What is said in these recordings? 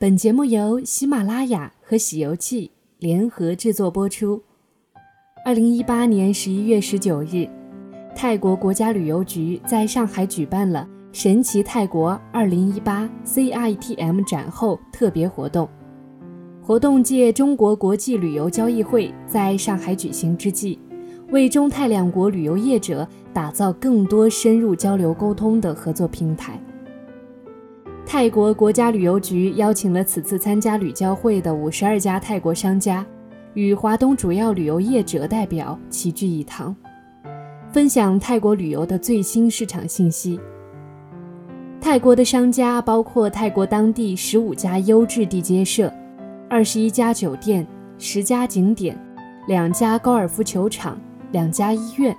本节目由喜马拉雅和喜游记联合制作播出。二零一八年十一月十九日，泰国国家旅游局在上海举办了“神奇泰国二零一八 CITM 展后”特别活动。活动借中国国际旅游交易会在上海举行之际，为中泰两国旅游业者打造更多深入交流沟通的合作平台。泰国国家旅游局邀请了此次参加旅交会的五十二家泰国商家，与华东主要旅游业者代表齐聚一堂，分享泰国旅游的最新市场信息。泰国的商家包括泰国当地十五家优质地接社、二十一家酒店、十家景点、两家高尔夫球场、两家医院、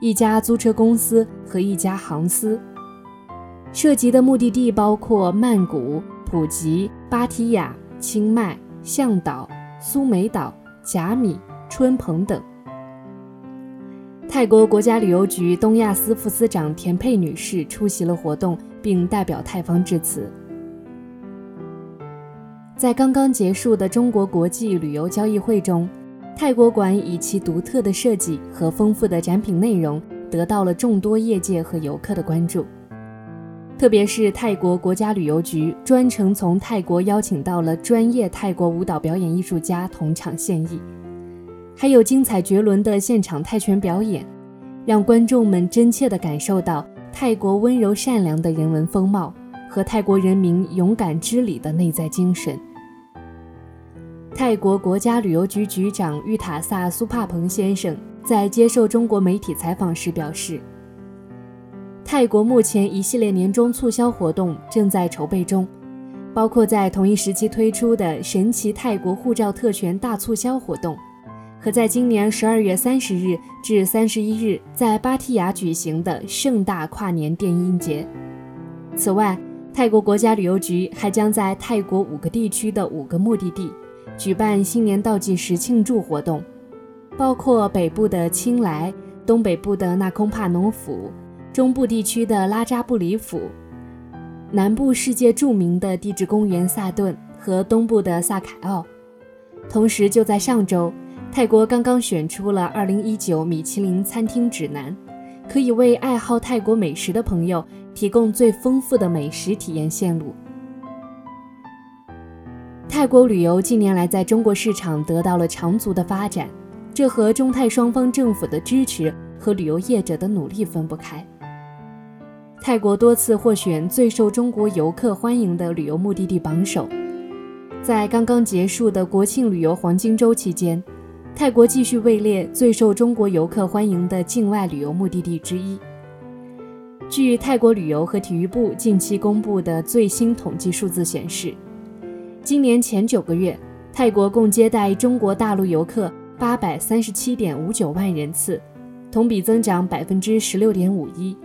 一家租车公司和一家航司。涉及的目的地包括曼谷、普吉、芭提雅、清迈、向岛、苏梅岛、甲米、春蓬等。泰国国家旅游局东亚司副司长田佩女士出席了活动，并代表泰方致辞。在刚刚结束的中国国际旅游交易会中，泰国馆以其独特的设计和丰富的展品内容，得到了众多业界和游客的关注。特别是泰国国家旅游局专程从泰国邀请到了专业泰国舞蹈表演艺术家同场献艺，还有精彩绝伦的现场泰拳表演，让观众们真切地感受到泰国温柔善良的人文风貌和泰国人民勇敢知礼的内在精神。泰国国家旅游局局长玉塔萨苏帕蓬先生在接受中国媒体采访时表示。泰国目前一系列年终促销活动正在筹备中，包括在同一时期推出的神奇泰国护照特权大促销活动，和在今年十二月三十日至三十一日在芭提雅举行的盛大跨年电音节。此外，泰国国家旅游局还将在泰国五个地区的五个目的地举办新年倒计时庆祝活动，包括北部的清莱、东北部的纳空帕农府。中部地区的拉扎布里府，南部世界著名的地质公园萨顿和东部的萨凯奥。同时，就在上周，泰国刚刚选出了2019米其林餐厅指南，可以为爱好泰国美食的朋友提供最丰富的美食体验线路。泰国旅游近年来在中国市场得到了长足的发展，这和中泰双方政府的支持和旅游业者的努力分不开。泰国多次获选最受中国游客欢迎的旅游目的地榜首。在刚刚结束的国庆旅游黄金周期间，泰国继续位列最受中国游客欢迎的境外旅游目的地之一。据泰国旅游和体育部近期公布的最新统计数字显示，今年前九个月，泰国共接待中国大陆游客八百三十七点五九万人次，同比增长百分之十六点五一。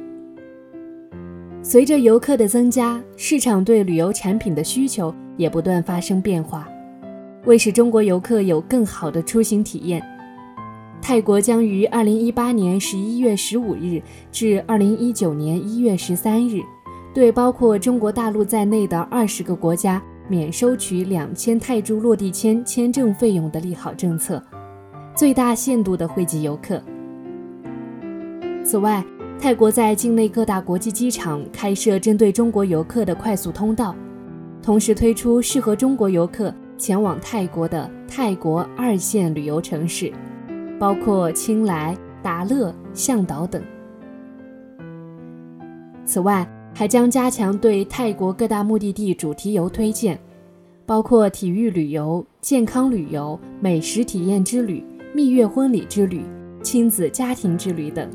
随着游客的增加，市场对旅游产品的需求也不断发生变化。为使中国游客有更好的出行体验，泰国将于二零一八年十一月十五日至二零一九年一月十三日，对包括中国大陆在内的二十个国家免收取两千泰铢落地签签证费用的利好政策，最大限度的惠及游客。此外，泰国在境内各大国际机场开设针对中国游客的快速通道，同时推出适合中国游客前往泰国的泰国二线旅游城市，包括清莱、达乐、向导等。此外，还将加强对泰国各大目的地主题游推荐，包括体育旅游、健康旅游、美食体验之旅、蜜月婚礼之旅、亲子家庭之旅等。